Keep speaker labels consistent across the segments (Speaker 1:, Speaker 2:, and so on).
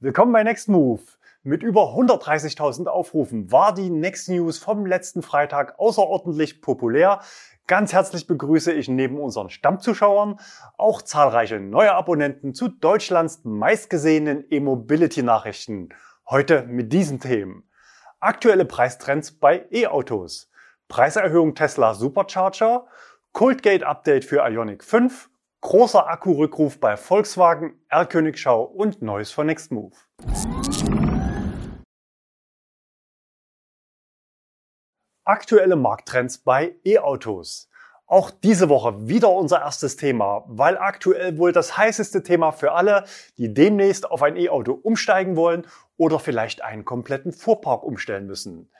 Speaker 1: Willkommen bei Next Move. Mit über 130.000 Aufrufen war die Next News vom letzten Freitag außerordentlich populär. Ganz herzlich begrüße ich neben unseren Stammzuschauern auch zahlreiche neue Abonnenten zu Deutschlands meistgesehenen E-Mobility-Nachrichten. Heute mit diesen Themen. Aktuelle Preistrends bei E-Autos. Preiserhöhung Tesla Supercharger. Coldgate Update für Ionic 5 Großer Akkurückruf bei Volkswagen, R-Königschau und Neues von Nextmove. Aktuelle Markttrends bei E-Autos. Auch diese Woche wieder unser erstes Thema, weil aktuell wohl das heißeste Thema für alle, die demnächst auf ein E-Auto umsteigen wollen oder vielleicht einen kompletten Fuhrpark umstellen müssen.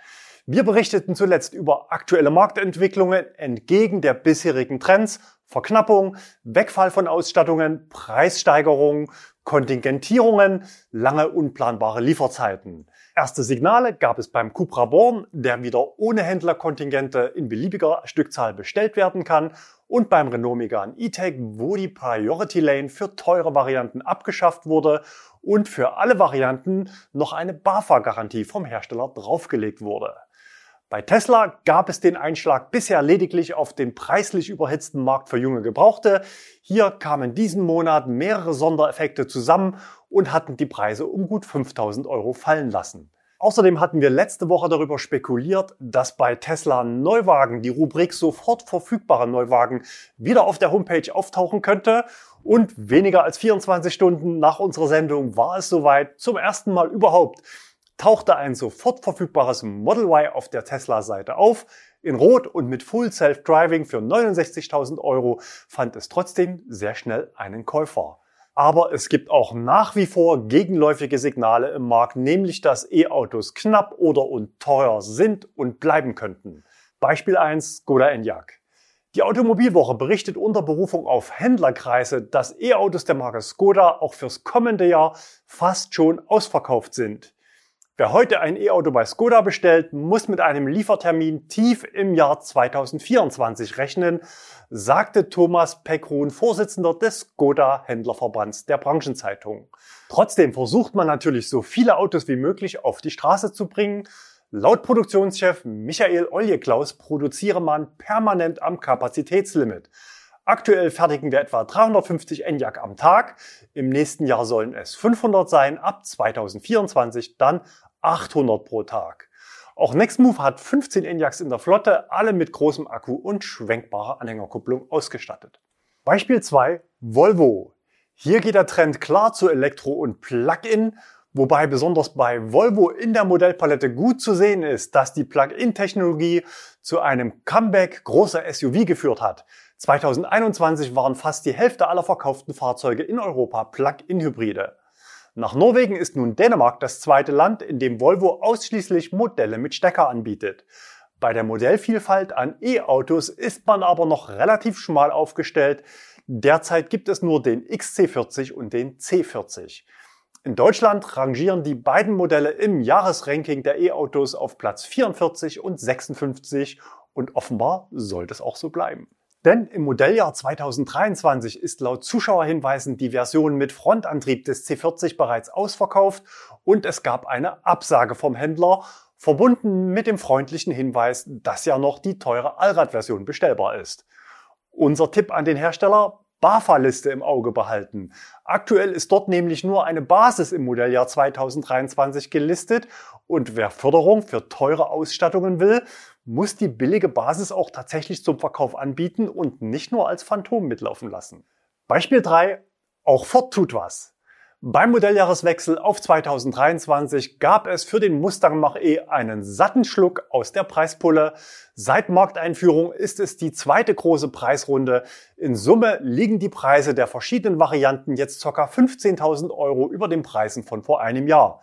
Speaker 1: Wir berichteten zuletzt über aktuelle Marktentwicklungen entgegen der bisherigen Trends, Verknappung, Wegfall von Ausstattungen, Preissteigerungen, Kontingentierungen, lange unplanbare Lieferzeiten. Erste Signale gab es beim Cupra Born, der wieder ohne Händlerkontingente in beliebiger Stückzahl bestellt werden kann und beim Renault Megane E-Tech, wo die Priority Lane für teure Varianten abgeschafft wurde und für alle Varianten noch eine BAFA-Garantie vom Hersteller draufgelegt wurde. Bei Tesla gab es den Einschlag bisher lediglich auf den preislich überhitzten Markt für junge Gebrauchte. Hier kamen diesen Monat mehrere Sondereffekte zusammen und hatten die Preise um gut 5000 Euro fallen lassen. Außerdem hatten wir letzte Woche darüber spekuliert, dass bei Tesla Neuwagen die Rubrik sofort verfügbare Neuwagen wieder auf der Homepage auftauchen könnte. Und weniger als 24 Stunden nach unserer Sendung war es soweit zum ersten Mal überhaupt tauchte ein sofort verfügbares Model Y auf der Tesla-Seite auf. In Rot und mit Full Self-Driving für 69.000 Euro fand es trotzdem sehr schnell einen Käufer. Aber es gibt auch nach wie vor gegenläufige Signale im Markt, nämlich dass E-Autos knapp oder und teuer sind und bleiben könnten. Beispiel 1, Skoda Enyaq. Die Automobilwoche berichtet unter Berufung auf Händlerkreise, dass E-Autos der Marke Skoda auch fürs kommende Jahr fast schon ausverkauft sind. Wer heute ein E-Auto bei Skoda bestellt, muss mit einem Liefertermin tief im Jahr 2024 rechnen, sagte Thomas Peckrun, Vorsitzender des Skoda Händlerverbands der Branchenzeitung. Trotzdem versucht man natürlich so viele Autos wie möglich auf die Straße zu bringen. Laut Produktionschef Michael Oljeklaus produziere man permanent am Kapazitätslimit. Aktuell fertigen wir etwa 350 Enyaq am Tag. Im nächsten Jahr sollen es 500 sein, ab 2024 dann 800 pro Tag. Auch Nextmove hat 15 Enyaqs in der Flotte, alle mit großem Akku und schwenkbarer Anhängerkupplung ausgestattet. Beispiel 2, Volvo. Hier geht der Trend klar zu Elektro- und Plug-in, wobei besonders bei Volvo in der Modellpalette gut zu sehen ist, dass die Plug-in-Technologie zu einem Comeback großer SUV geführt hat. 2021 waren fast die Hälfte aller verkauften Fahrzeuge in Europa Plug-in-Hybride. Nach Norwegen ist nun Dänemark das zweite Land, in dem Volvo ausschließlich Modelle mit Stecker anbietet. Bei der Modellvielfalt an E-Autos ist man aber noch relativ schmal aufgestellt. Derzeit gibt es nur den XC40 und den C40. In Deutschland rangieren die beiden Modelle im Jahresranking der E-Autos auf Platz 44 und 56 und offenbar soll das auch so bleiben. Denn im Modelljahr 2023 ist laut Zuschauerhinweisen die Version mit Frontantrieb des C40 bereits ausverkauft und es gab eine Absage vom Händler, verbunden mit dem freundlichen Hinweis, dass ja noch die teure Allradversion bestellbar ist. Unser Tipp an den Hersteller, BAFA-Liste im Auge behalten. Aktuell ist dort nämlich nur eine Basis im Modelljahr 2023 gelistet und wer Förderung für teure Ausstattungen will, muss die billige Basis auch tatsächlich zum Verkauf anbieten und nicht nur als Phantom mitlaufen lassen. Beispiel 3. Auch Ford tut was. Beim Modelljahreswechsel auf 2023 gab es für den Mustang Mach-E einen satten Schluck aus der Preispulle. Seit Markteinführung ist es die zweite große Preisrunde. In Summe liegen die Preise der verschiedenen Varianten jetzt ca. 15.000 Euro über den Preisen von vor einem Jahr.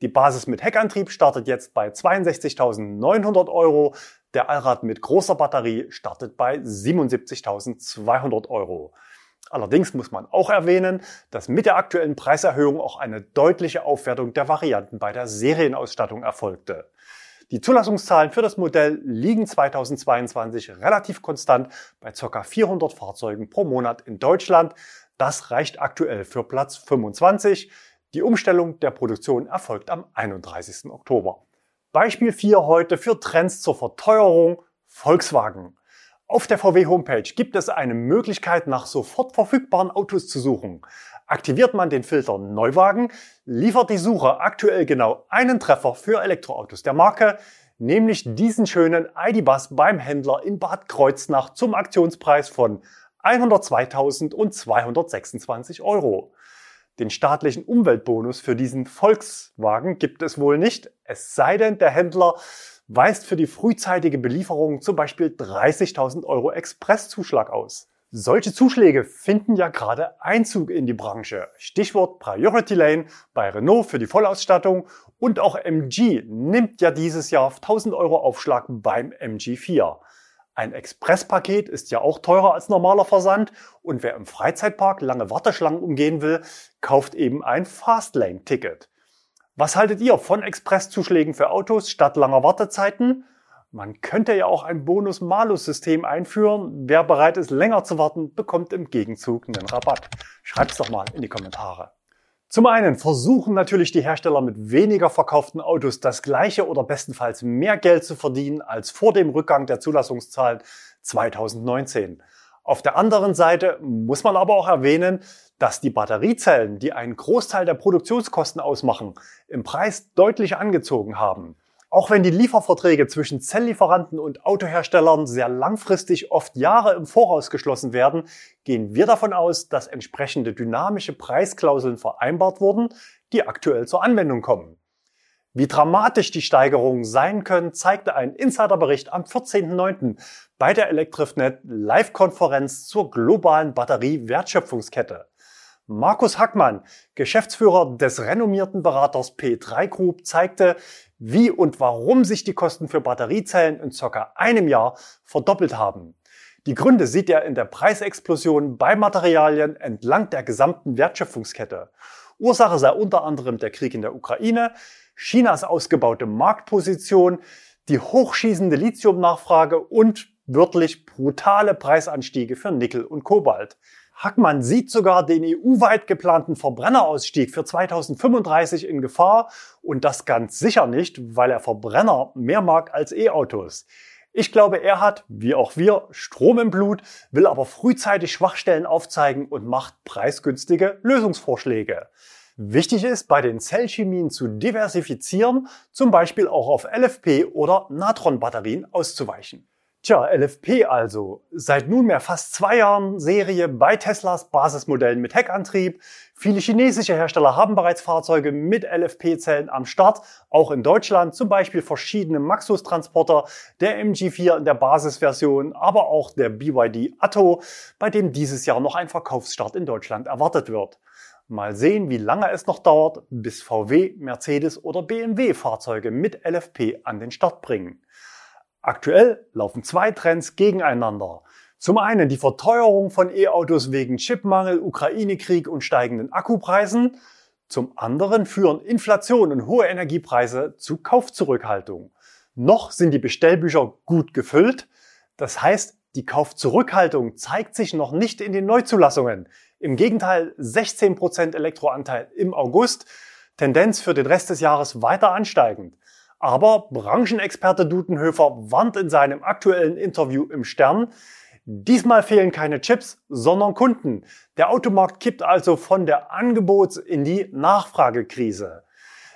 Speaker 1: Die Basis mit Heckantrieb startet jetzt bei 62.900 Euro. Der Allrad mit großer Batterie startet bei 77.200 Euro. Allerdings muss man auch erwähnen, dass mit der aktuellen Preiserhöhung auch eine deutliche Aufwertung der Varianten bei der Serienausstattung erfolgte. Die Zulassungszahlen für das Modell liegen 2022 relativ konstant bei ca. 400 Fahrzeugen pro Monat in Deutschland. Das reicht aktuell für Platz 25. Die Umstellung der Produktion erfolgt am 31. Oktober. Beispiel 4 heute für Trends zur Verteuerung Volkswagen. Auf der VW-Homepage gibt es eine Möglichkeit, nach sofort verfügbaren Autos zu suchen. Aktiviert man den Filter Neuwagen, liefert die Suche aktuell genau einen Treffer für Elektroautos der Marke, nämlich diesen schönen ID-Bus beim Händler in Bad Kreuznach zum Aktionspreis von 102.226 Euro. Den staatlichen Umweltbonus für diesen Volkswagen gibt es wohl nicht, es sei denn, der Händler weist für die frühzeitige Belieferung zum Beispiel 30.000 Euro Expresszuschlag aus. Solche Zuschläge finden ja gerade Einzug in die Branche. Stichwort Priority Lane bei Renault für die Vollausstattung und auch MG nimmt ja dieses Jahr 1000 Euro Aufschlag beim MG4. Ein Expresspaket ist ja auch teurer als normaler Versand und wer im Freizeitpark lange Warteschlangen umgehen will, kauft eben ein Fastlane-Ticket. Was haltet ihr von Expresszuschlägen für Autos statt langer Wartezeiten? Man könnte ja auch ein Bonus-Malus-System einführen. Wer bereit ist, länger zu warten, bekommt im Gegenzug einen Rabatt. Schreibt's doch mal in die Kommentare. Zum einen versuchen natürlich die Hersteller mit weniger verkauften Autos das gleiche oder bestenfalls mehr Geld zu verdienen als vor dem Rückgang der Zulassungszahlen 2019. Auf der anderen Seite muss man aber auch erwähnen, dass die Batteriezellen, die einen Großteil der Produktionskosten ausmachen, im Preis deutlich angezogen haben. Auch wenn die Lieferverträge zwischen Zelllieferanten und Autoherstellern sehr langfristig oft Jahre im Voraus geschlossen werden, gehen wir davon aus, dass entsprechende dynamische Preisklauseln vereinbart wurden, die aktuell zur Anwendung kommen. Wie dramatisch die Steigerungen sein können, zeigte ein Insiderbericht am 14.09. bei der Elektrifnet Live-Konferenz zur globalen Batterie-Wertschöpfungskette. Markus Hackmann, Geschäftsführer des renommierten Beraters P3 Group, zeigte, wie und warum sich die Kosten für Batteriezellen in circa einem Jahr verdoppelt haben. Die Gründe sieht er in der Preisexplosion bei Materialien entlang der gesamten Wertschöpfungskette. Ursache sei unter anderem der Krieg in der Ukraine, Chinas ausgebaute Marktposition, die hochschießende Lithiumnachfrage und wörtlich brutale Preisanstiege für Nickel und Kobalt. Hackmann sieht sogar den EU-weit geplanten Verbrennerausstieg für 2035 in Gefahr und das ganz sicher nicht, weil er Verbrenner mehr mag als E-Autos. Ich glaube, er hat, wie auch wir, Strom im Blut, will aber frühzeitig Schwachstellen aufzeigen und macht preisgünstige Lösungsvorschläge. Wichtig ist, bei den Zellchemien zu diversifizieren, zum Beispiel auch auf LFP oder Natron-Batterien auszuweichen. Tja, LFP also. Seit nunmehr fast zwei Jahren Serie bei Teslas Basismodellen mit Heckantrieb. Viele chinesische Hersteller haben bereits Fahrzeuge mit LFP-Zellen am Start, auch in Deutschland, zum Beispiel verschiedene Maxus-Transporter, der MG4 in der Basisversion, aber auch der BYD Atto, bei dem dieses Jahr noch ein Verkaufsstart in Deutschland erwartet wird. Mal sehen, wie lange es noch dauert, bis VW, Mercedes oder BMW Fahrzeuge mit LFP an den Start bringen. Aktuell laufen zwei Trends gegeneinander. Zum einen die Verteuerung von E-Autos wegen Chipmangel, Ukraine-Krieg und steigenden Akkupreisen. Zum anderen führen Inflation und hohe Energiepreise zu Kaufzurückhaltung. Noch sind die Bestellbücher gut gefüllt. Das heißt, die Kaufzurückhaltung zeigt sich noch nicht in den Neuzulassungen. Im Gegenteil, 16% Elektroanteil im August, Tendenz für den Rest des Jahres weiter ansteigend. Aber Branchenexperte Dudenhöfer warnt in seinem aktuellen Interview im Stern, diesmal fehlen keine Chips, sondern Kunden. Der Automarkt kippt also von der Angebots- in die Nachfragekrise.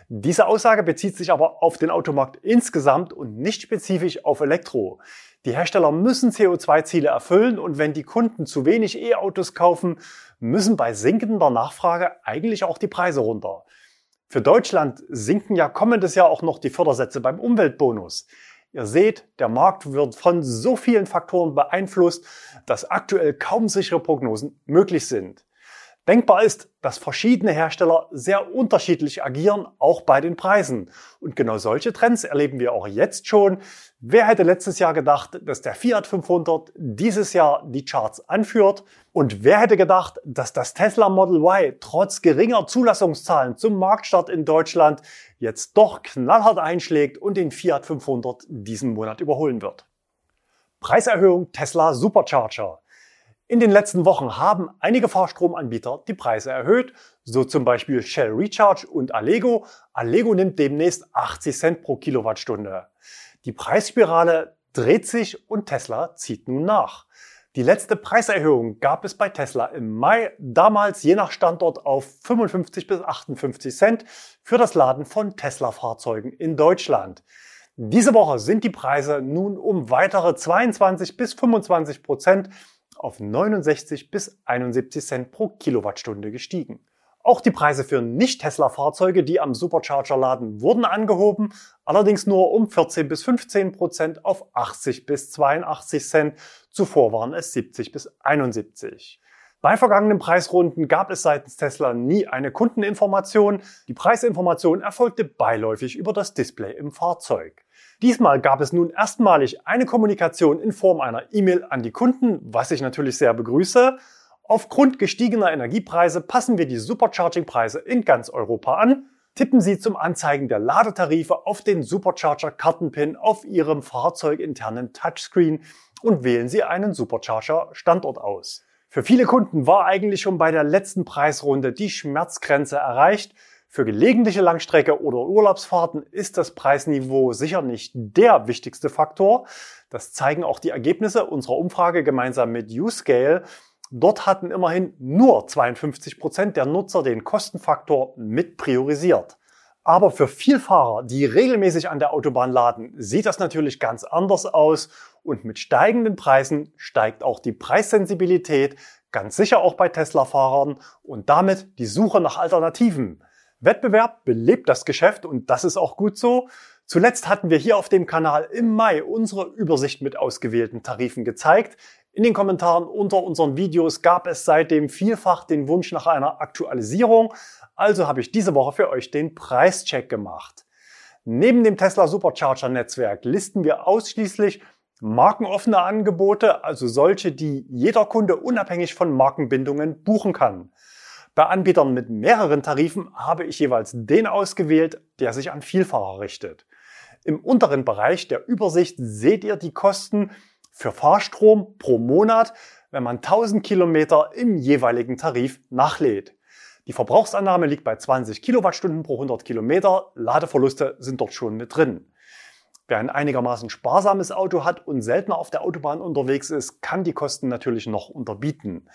Speaker 1: Diese Aussage bezieht sich aber auf den Automarkt insgesamt und nicht spezifisch auf Elektro. Die Hersteller müssen CO2-Ziele erfüllen und wenn die Kunden zu wenig E-Autos kaufen, müssen bei sinkender Nachfrage eigentlich auch die Preise runter. Für Deutschland sinken ja kommendes Jahr auch noch die Fördersätze beim Umweltbonus. Ihr seht, der Markt wird von so vielen Faktoren beeinflusst, dass aktuell kaum sichere Prognosen möglich sind. Denkbar ist, dass verschiedene Hersteller sehr unterschiedlich agieren, auch bei den Preisen. Und genau solche Trends erleben wir auch jetzt schon. Wer hätte letztes Jahr gedacht, dass der Fiat 500 dieses Jahr die Charts anführt? Und wer hätte gedacht, dass das Tesla Model Y trotz geringer Zulassungszahlen zum Marktstart in Deutschland jetzt doch knallhart einschlägt und den Fiat 500 diesen Monat überholen wird? Preiserhöhung Tesla Supercharger. In den letzten Wochen haben einige Fahrstromanbieter die Preise erhöht, so zum Beispiel Shell Recharge und Allego. Allego nimmt demnächst 80 Cent pro Kilowattstunde. Die Preisspirale dreht sich und Tesla zieht nun nach. Die letzte Preiserhöhung gab es bei Tesla im Mai, damals je nach Standort auf 55 bis 58 Cent für das Laden von Tesla-Fahrzeugen in Deutschland. Diese Woche sind die Preise nun um weitere 22 bis 25 Prozent auf 69 bis 71 Cent pro Kilowattstunde gestiegen. Auch die Preise für Nicht-Tesla-Fahrzeuge, die am Supercharger laden, wurden angehoben, allerdings nur um 14 bis 15 Prozent auf 80 bis 82 Cent. Zuvor waren es 70 bis 71. Bei vergangenen Preisrunden gab es seitens Tesla nie eine Kundeninformation. Die Preisinformation erfolgte beiläufig über das Display im Fahrzeug. Diesmal gab es nun erstmalig eine Kommunikation in Form einer E-Mail an die Kunden, was ich natürlich sehr begrüße. Aufgrund gestiegener Energiepreise passen wir die Supercharging-Preise in ganz Europa an. Tippen Sie zum Anzeigen der Ladetarife auf den Supercharger-Kartenpin auf Ihrem fahrzeuginternen Touchscreen und wählen Sie einen Supercharger-Standort aus. Für viele Kunden war eigentlich schon bei der letzten Preisrunde die Schmerzgrenze erreicht. Für gelegentliche Langstrecke oder Urlaubsfahrten ist das Preisniveau sicher nicht der wichtigste Faktor. Das zeigen auch die Ergebnisse unserer Umfrage gemeinsam mit Uscale. Dort hatten immerhin nur 52 Prozent der Nutzer den Kostenfaktor mit priorisiert. Aber für Vielfahrer, die regelmäßig an der Autobahn laden, sieht das natürlich ganz anders aus und mit steigenden Preisen steigt auch die Preissensibilität, ganz sicher auch bei Tesla-Fahrern und damit die Suche nach Alternativen. Wettbewerb belebt das Geschäft und das ist auch gut so. Zuletzt hatten wir hier auf dem Kanal im Mai unsere Übersicht mit ausgewählten Tarifen gezeigt. In den Kommentaren unter unseren Videos gab es seitdem vielfach den Wunsch nach einer Aktualisierung. Also habe ich diese Woche für euch den Preischeck gemacht. Neben dem Tesla Supercharger Netzwerk listen wir ausschließlich markenoffene Angebote, also solche, die jeder Kunde unabhängig von Markenbindungen buchen kann. Bei Anbietern mit mehreren Tarifen habe ich jeweils den ausgewählt, der sich an Vielfahrer richtet. Im unteren Bereich der Übersicht seht ihr die Kosten für Fahrstrom pro Monat, wenn man 1000 Kilometer im jeweiligen Tarif nachlädt. Die Verbrauchsannahme liegt bei 20 Kilowattstunden pro 100 Kilometer. Ladeverluste sind dort schon mit drin. Wer ein einigermaßen sparsames Auto hat und seltener auf der Autobahn unterwegs ist, kann die Kosten natürlich noch unterbieten.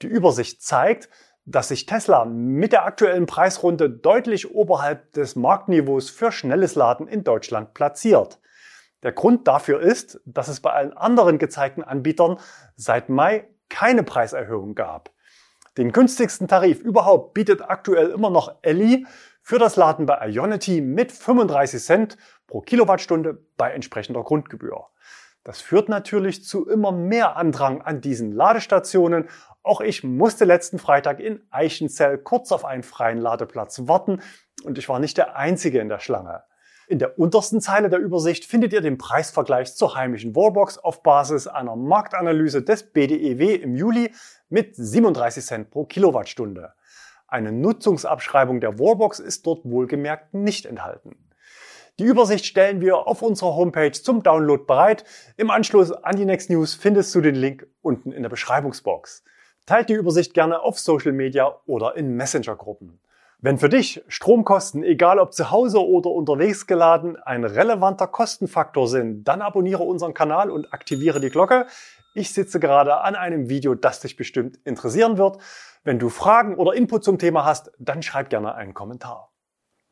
Speaker 1: Die Übersicht zeigt, dass sich Tesla mit der aktuellen Preisrunde deutlich oberhalb des Marktniveaus für schnelles Laden in Deutschland platziert. Der Grund dafür ist, dass es bei allen anderen gezeigten Anbietern seit Mai keine Preiserhöhung gab. Den günstigsten Tarif überhaupt bietet aktuell immer noch Elli für das Laden bei Ionity mit 35 Cent pro Kilowattstunde bei entsprechender Grundgebühr. Das führt natürlich zu immer mehr Andrang an diesen Ladestationen auch ich musste letzten Freitag in Eichenzell kurz auf einen freien Ladeplatz warten und ich war nicht der Einzige in der Schlange. In der untersten Zeile der Übersicht findet ihr den Preisvergleich zur heimischen Wallbox auf Basis einer Marktanalyse des BDEW im Juli mit 37 Cent pro Kilowattstunde. Eine Nutzungsabschreibung der Wallbox ist dort wohlgemerkt nicht enthalten. Die Übersicht stellen wir auf unserer Homepage zum Download bereit. Im Anschluss an die Next News findest du den Link unten in der Beschreibungsbox. Teilt die Übersicht gerne auf Social Media oder in Messenger-Gruppen. Wenn für dich Stromkosten, egal ob zu Hause oder unterwegs geladen, ein relevanter Kostenfaktor sind, dann abonniere unseren Kanal und aktiviere die Glocke. Ich sitze gerade an einem Video, das dich bestimmt interessieren wird. Wenn du Fragen oder Input zum Thema hast, dann schreib gerne einen Kommentar.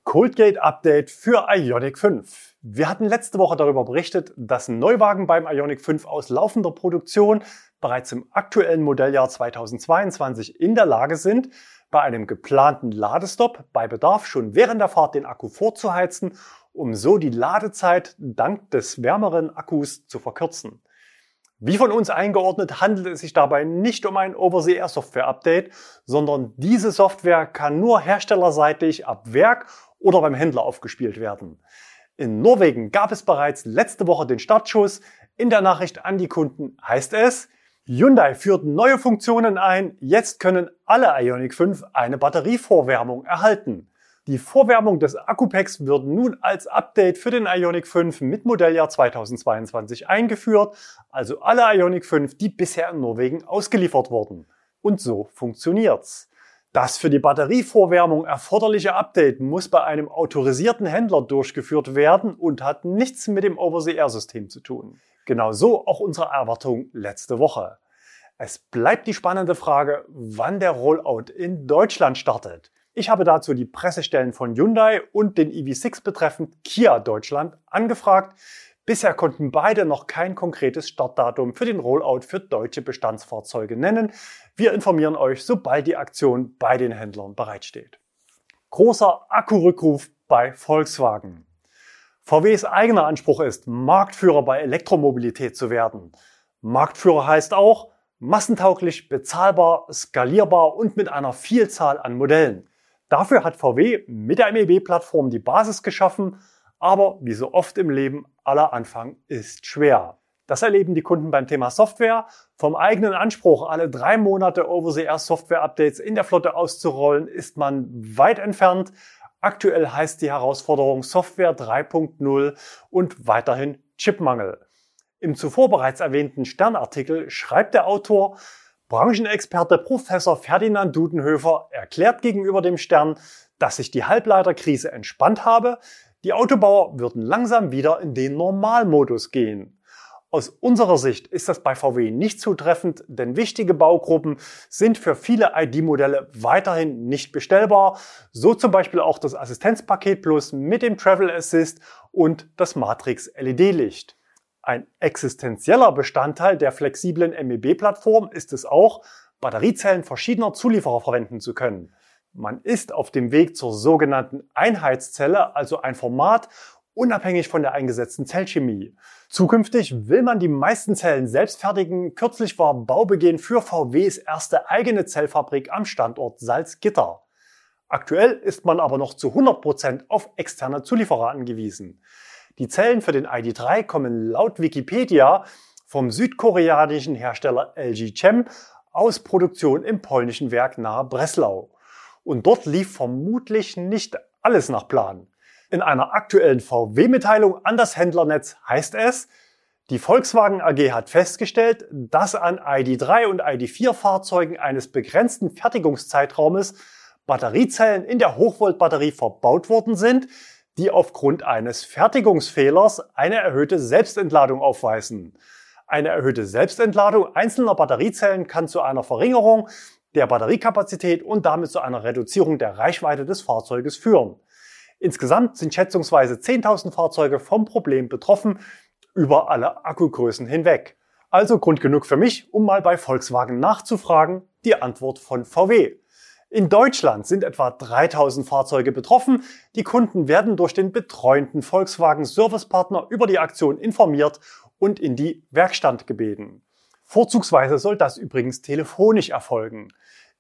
Speaker 1: Coldgate Update für Ionic 5. Wir hatten letzte Woche darüber berichtet, dass Neuwagen beim Ionic 5 aus laufender Produktion bereits im aktuellen Modelljahr 2022 in der Lage sind, bei einem geplanten Ladestopp bei Bedarf schon während der Fahrt den Akku vorzuheizen, um so die Ladezeit dank des wärmeren Akkus zu verkürzen. Wie von uns eingeordnet handelt es sich dabei nicht um ein Over-the-Air Software Update, sondern diese Software kann nur herstellerseitig ab Werk oder beim Händler aufgespielt werden. In Norwegen gab es bereits letzte Woche den Startschuss. In der Nachricht an die Kunden heißt es, Hyundai führt neue Funktionen ein. Jetzt können alle Ioniq 5 eine Batterievorwärmung erhalten. Die Vorwärmung des Akkupacks wird nun als Update für den Ioniq 5 mit Modelljahr 2022 eingeführt, also alle Ioniq 5, die bisher in Norwegen ausgeliefert wurden. Und so funktioniert's. Das für die Batterievorwärmung erforderliche Update muss bei einem autorisierten Händler durchgeführt werden und hat nichts mit dem Over-the-Air-System zu tun. Genauso auch unsere Erwartung letzte Woche. Es bleibt die spannende Frage, wann der Rollout in Deutschland startet. Ich habe dazu die Pressestellen von Hyundai und den EV6 betreffend Kia Deutschland angefragt. Bisher konnten beide noch kein konkretes Startdatum für den Rollout für deutsche Bestandsfahrzeuge nennen. Wir informieren euch, sobald die Aktion bei den Händlern bereitsteht. Großer Akkurückruf bei Volkswagen. VWs eigener Anspruch ist, Marktführer bei Elektromobilität zu werden. Marktführer heißt auch, massentauglich, bezahlbar, skalierbar und mit einer Vielzahl an Modellen. Dafür hat VW mit der MEB-Plattform die Basis geschaffen, aber wie so oft im Leben, aller Anfang ist schwer. Das erleben die Kunden beim Thema Software. Vom eigenen Anspruch, alle drei Monate Over-the-Air Software-Updates in der Flotte auszurollen, ist man weit entfernt. Aktuell heißt die Herausforderung Software 3.0 und weiterhin Chipmangel. Im zuvor bereits erwähnten Sternartikel schreibt der Autor, Branchenexperte Professor Ferdinand Dudenhöfer erklärt gegenüber dem Stern, dass sich die Halbleiterkrise entspannt habe, die Autobauer würden langsam wieder in den Normalmodus gehen. Aus unserer Sicht ist das bei VW nicht zutreffend, denn wichtige Baugruppen sind für viele ID-Modelle weiterhin nicht bestellbar, so zum Beispiel auch das Assistenzpaket Plus mit dem Travel Assist und das Matrix LED-Licht. Ein existenzieller Bestandteil der flexiblen MEB-Plattform ist es auch, Batteriezellen verschiedener Zulieferer verwenden zu können. Man ist auf dem Weg zur sogenannten Einheitszelle, also ein Format unabhängig von der eingesetzten Zellchemie. Zukünftig will man die meisten Zellen selbst fertigen. Kürzlich war Baubeginn für VWs erste eigene Zellfabrik am Standort Salzgitter. Aktuell ist man aber noch zu 100 Prozent auf externe Zulieferer angewiesen. Die Zellen für den ID3 kommen laut Wikipedia vom südkoreanischen Hersteller LG Chem aus Produktion im polnischen Werk nahe Breslau. Und dort lief vermutlich nicht alles nach Plan. In einer aktuellen VW-Mitteilung an das Händlernetz heißt es, die Volkswagen AG hat festgestellt, dass an ID3 und ID4 Fahrzeugen eines begrenzten Fertigungszeitraumes Batteriezellen in der Hochvoltbatterie verbaut worden sind, die aufgrund eines Fertigungsfehlers eine erhöhte Selbstentladung aufweisen. Eine erhöhte Selbstentladung einzelner Batteriezellen kann zu einer Verringerung der Batteriekapazität und damit zu einer Reduzierung der Reichweite des Fahrzeuges führen. Insgesamt sind schätzungsweise 10.000 Fahrzeuge vom Problem betroffen, über alle Akkugrößen hinweg. Also Grund genug für mich, um mal bei Volkswagen nachzufragen, die Antwort von VW. In Deutschland sind etwa 3000 Fahrzeuge betroffen. Die Kunden werden durch den betreuenden Volkswagen Servicepartner über die Aktion informiert und in die Werkstatt gebeten. Vorzugsweise soll das übrigens telefonisch erfolgen.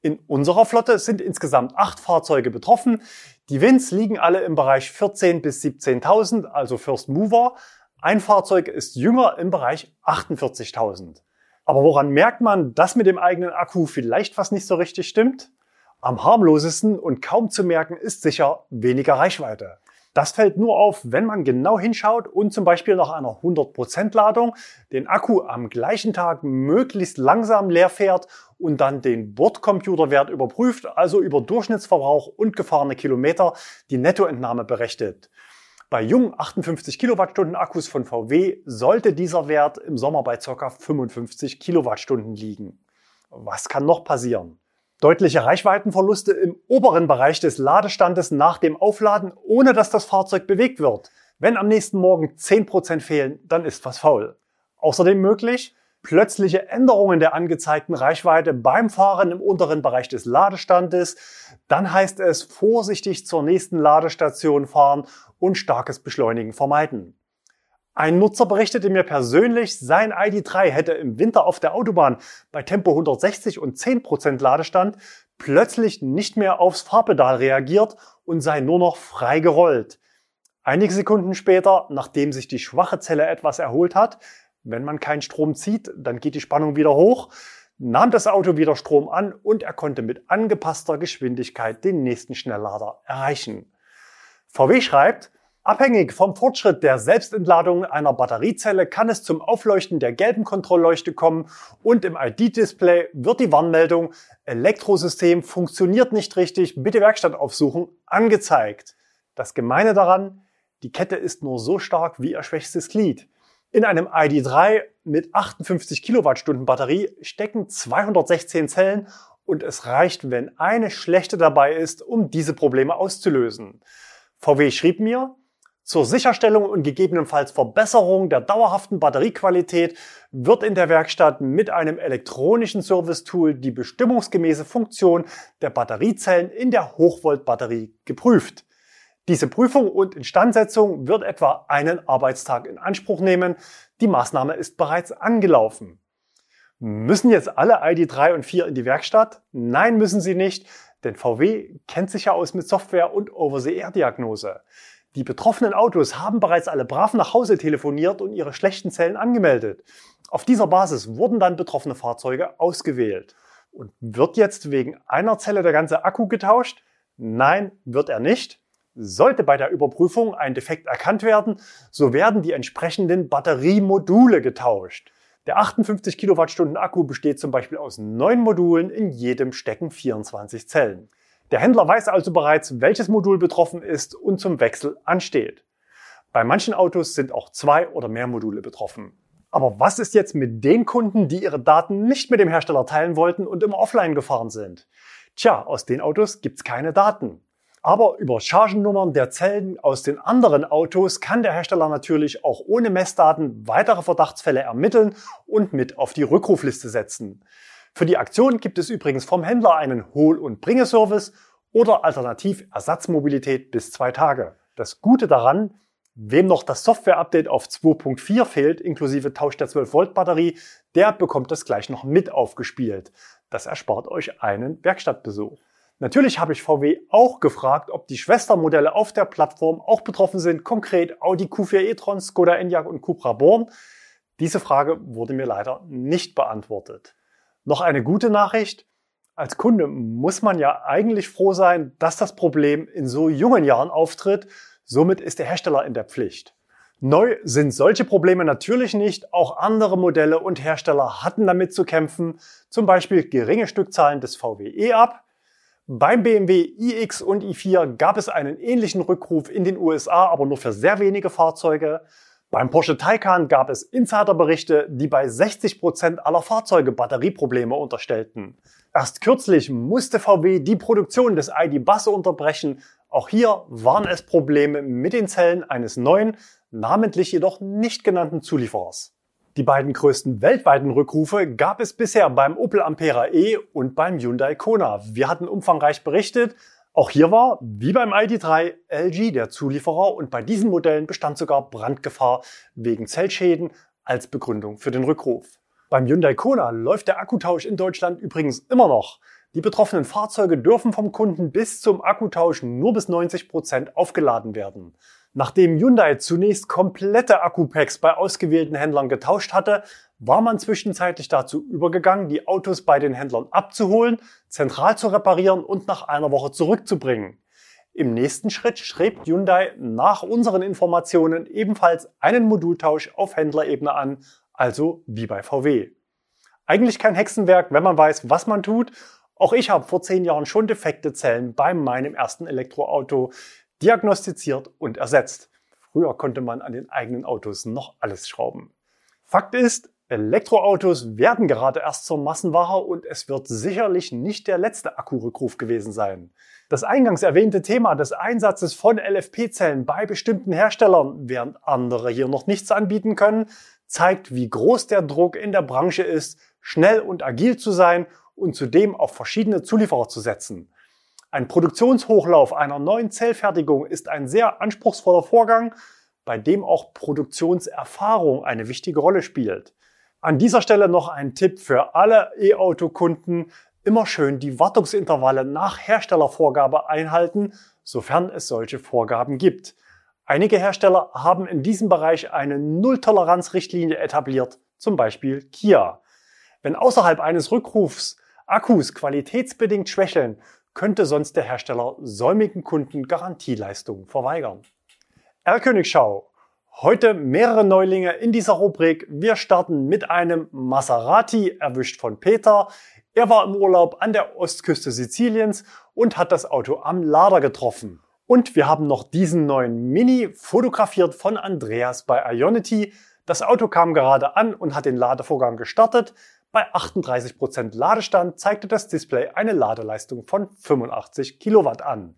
Speaker 1: In unserer Flotte sind insgesamt acht Fahrzeuge betroffen. Die Wins liegen alle im Bereich 14 bis 17.000, also First Mover. Ein Fahrzeug ist jünger im Bereich 48.000. Aber woran merkt man, dass mit dem eigenen Akku vielleicht was nicht so richtig stimmt? Am harmlosesten und kaum zu merken ist sicher weniger Reichweite. Das fällt nur auf, wenn man genau hinschaut und zum Beispiel nach einer 100% Ladung den Akku am gleichen Tag möglichst langsam leer fährt und dann den Bordcomputerwert überprüft, also über Durchschnittsverbrauch und gefahrene Kilometer die Nettoentnahme berechnet. Bei jungen 58 Kilowattstunden Akkus von VW sollte dieser Wert im Sommer bei ca. 55 Kilowattstunden liegen. Was kann noch passieren? Deutliche Reichweitenverluste im oberen Bereich des Ladestandes nach dem Aufladen, ohne dass das Fahrzeug bewegt wird. Wenn am nächsten Morgen 10% fehlen, dann ist was faul. Außerdem möglich plötzliche Änderungen der angezeigten Reichweite beim Fahren im unteren Bereich des Ladestandes. Dann heißt es vorsichtig zur nächsten Ladestation fahren und starkes Beschleunigen vermeiden. Ein Nutzer berichtete mir persönlich, sein ID3 hätte im Winter auf der Autobahn bei Tempo 160 und 10% Ladestand plötzlich nicht mehr aufs Fahrpedal reagiert und sei nur noch frei gerollt. Einige Sekunden später, nachdem sich die schwache Zelle etwas erholt hat, wenn man keinen Strom zieht, dann geht die Spannung wieder hoch, nahm das Auto wieder Strom an und er konnte mit angepasster Geschwindigkeit den nächsten Schnelllader erreichen. VW schreibt, Abhängig vom Fortschritt der Selbstentladung einer Batteriezelle kann es zum Aufleuchten der gelben Kontrollleuchte kommen und im ID-Display wird die Warnmeldung Elektrosystem funktioniert nicht richtig, bitte Werkstatt aufsuchen angezeigt. Das Gemeine daran, die Kette ist nur so stark wie ihr schwächstes Glied. In einem ID3 mit 58 Kilowattstunden Batterie stecken 216 Zellen und es reicht, wenn eine schlechte dabei ist, um diese Probleme auszulösen. VW schrieb mir, zur Sicherstellung und gegebenenfalls Verbesserung der dauerhaften Batteriequalität wird in der Werkstatt mit einem elektronischen Service-Tool die bestimmungsgemäße Funktion der Batteriezellen in der Hochvolt-Batterie geprüft. Diese Prüfung und Instandsetzung wird etwa einen Arbeitstag in Anspruch nehmen. Die Maßnahme ist bereits angelaufen. Müssen jetzt alle ID3 und 4 in die Werkstatt? Nein, müssen sie nicht, denn VW kennt sich ja aus mit Software und Over-the-Air-Diagnose. Die betroffenen Autos haben bereits alle brav nach Hause telefoniert und ihre schlechten Zellen angemeldet. Auf dieser Basis wurden dann betroffene Fahrzeuge ausgewählt. Und wird jetzt wegen einer Zelle der ganze Akku getauscht? Nein, wird er nicht. Sollte bei der Überprüfung ein Defekt erkannt werden, so werden die entsprechenden Batteriemodule getauscht. Der 58 Kilowattstunden Akku besteht zum Beispiel aus neun Modulen, in jedem stecken 24 Zellen. Der Händler weiß also bereits, welches Modul betroffen ist und zum Wechsel ansteht. Bei manchen Autos sind auch zwei oder mehr Module betroffen. Aber was ist jetzt mit den Kunden, die ihre Daten nicht mit dem Hersteller teilen wollten und immer offline gefahren sind? Tja, aus den Autos gibt's keine Daten. Aber über Chargennummern der Zellen aus den anderen Autos kann der Hersteller natürlich auch ohne Messdaten weitere Verdachtsfälle ermitteln und mit auf die Rückrufliste setzen. Für die Aktion gibt es übrigens vom Händler einen Hol- und Bringeservice oder alternativ Ersatzmobilität bis zwei Tage. Das Gute daran, wem noch das Software-Update auf 2.4 fehlt, inklusive Tausch der 12-Volt-Batterie, der bekommt das gleich noch mit aufgespielt. Das erspart euch einen Werkstattbesuch. Natürlich habe ich VW auch gefragt, ob die Schwestermodelle auf der Plattform auch betroffen sind, konkret Audi Q4 e-tron, Skoda Enyaq und Cupra Born. Diese Frage wurde mir leider nicht beantwortet. Noch eine gute Nachricht. Als Kunde muss man ja eigentlich froh sein, dass das Problem in so jungen Jahren auftritt. Somit ist der Hersteller in der Pflicht. Neu sind solche Probleme natürlich nicht. Auch andere Modelle und Hersteller hatten damit zu kämpfen. Zum Beispiel geringe Stückzahlen des VW E-Up. Beim BMW iX und i4 gab es einen ähnlichen Rückruf in den USA, aber nur für sehr wenige Fahrzeuge. Beim Porsche Taycan gab es Insiderberichte, die bei 60 Prozent aller Fahrzeuge Batterieprobleme unterstellten. Erst kürzlich musste VW die Produktion des ID.Bus unterbrechen. Auch hier waren es Probleme mit den Zellen eines neuen, namentlich jedoch nicht genannten Zulieferers. Die beiden größten weltweiten Rückrufe gab es bisher beim Opel Ampera E und beim Hyundai Kona. Wir hatten umfangreich berichtet, auch hier war, wie beim ID3, LG der Zulieferer und bei diesen Modellen bestand sogar Brandgefahr wegen Zellschäden als Begründung für den Rückruf. Beim Hyundai Kona läuft der Akkutausch in Deutschland übrigens immer noch. Die betroffenen Fahrzeuge dürfen vom Kunden bis zum Akkutausch nur bis 90 Prozent aufgeladen werden. Nachdem Hyundai zunächst komplette Akkupacks bei ausgewählten Händlern getauscht hatte, war man zwischenzeitlich dazu übergegangen, die Autos bei den Händlern abzuholen, zentral zu reparieren und nach einer Woche zurückzubringen. Im nächsten Schritt strebt Hyundai nach unseren Informationen ebenfalls einen Modultausch auf Händlerebene an, also wie bei VW. Eigentlich kein Hexenwerk, wenn man weiß, was man tut. Auch ich habe vor zehn Jahren schon defekte Zellen bei meinem ersten Elektroauto diagnostiziert und ersetzt. Früher konnte man an den eigenen Autos noch alles schrauben. Fakt ist, Elektroautos werden gerade erst zur Massenware und es wird sicherlich nicht der letzte Akkurückruf gewesen sein. Das eingangs erwähnte Thema des Einsatzes von LFP-Zellen bei bestimmten Herstellern, während andere hier noch nichts anbieten können, zeigt, wie groß der Druck in der Branche ist, schnell und agil zu sein und zudem auf verschiedene Zulieferer zu setzen. Ein Produktionshochlauf einer neuen Zellfertigung ist ein sehr anspruchsvoller Vorgang, bei dem auch Produktionserfahrung eine wichtige Rolle spielt. An dieser Stelle noch ein Tipp für alle E-Auto-Kunden. Immer schön die Wartungsintervalle nach Herstellervorgabe einhalten, sofern es solche Vorgaben gibt. Einige Hersteller haben in diesem Bereich eine Nulltoleranz-Richtlinie etabliert, zum Beispiel Kia. Wenn außerhalb eines Rückrufs Akkus qualitätsbedingt schwächeln, könnte sonst der Hersteller säumigen Kunden Garantieleistungen verweigern. Erlkönigschau. Heute mehrere Neulinge in dieser Rubrik. Wir starten mit einem Maserati, erwischt von Peter. Er war im Urlaub an der Ostküste Siziliens und hat das Auto am Lader getroffen. Und wir haben noch diesen neuen Mini fotografiert von Andreas bei Ionity. Das Auto kam gerade an und hat den Ladevorgang gestartet. Bei 38% Ladestand zeigte das Display eine Ladeleistung von 85 Kilowatt an.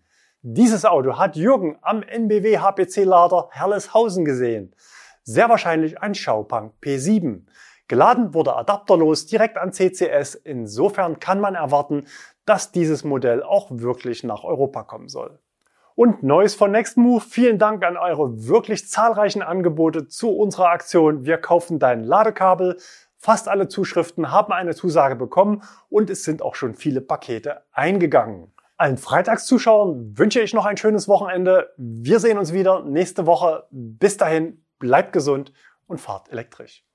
Speaker 1: Dieses Auto hat Jürgen am NBW HPC Lader Herleshausen gesehen. Sehr wahrscheinlich ein Schaupang P7. Geladen wurde adapterlos direkt an CCS. Insofern kann man erwarten, dass dieses Modell auch wirklich nach Europa kommen soll. Und Neues von Nextmove. Vielen Dank an eure wirklich zahlreichen Angebote zu unserer Aktion. Wir kaufen dein Ladekabel. Fast alle Zuschriften haben eine Zusage bekommen und es sind auch schon viele Pakete eingegangen. Allen Freitagszuschauern wünsche ich noch ein schönes Wochenende. Wir sehen uns wieder nächste Woche. Bis dahin, bleibt gesund und fahrt elektrisch.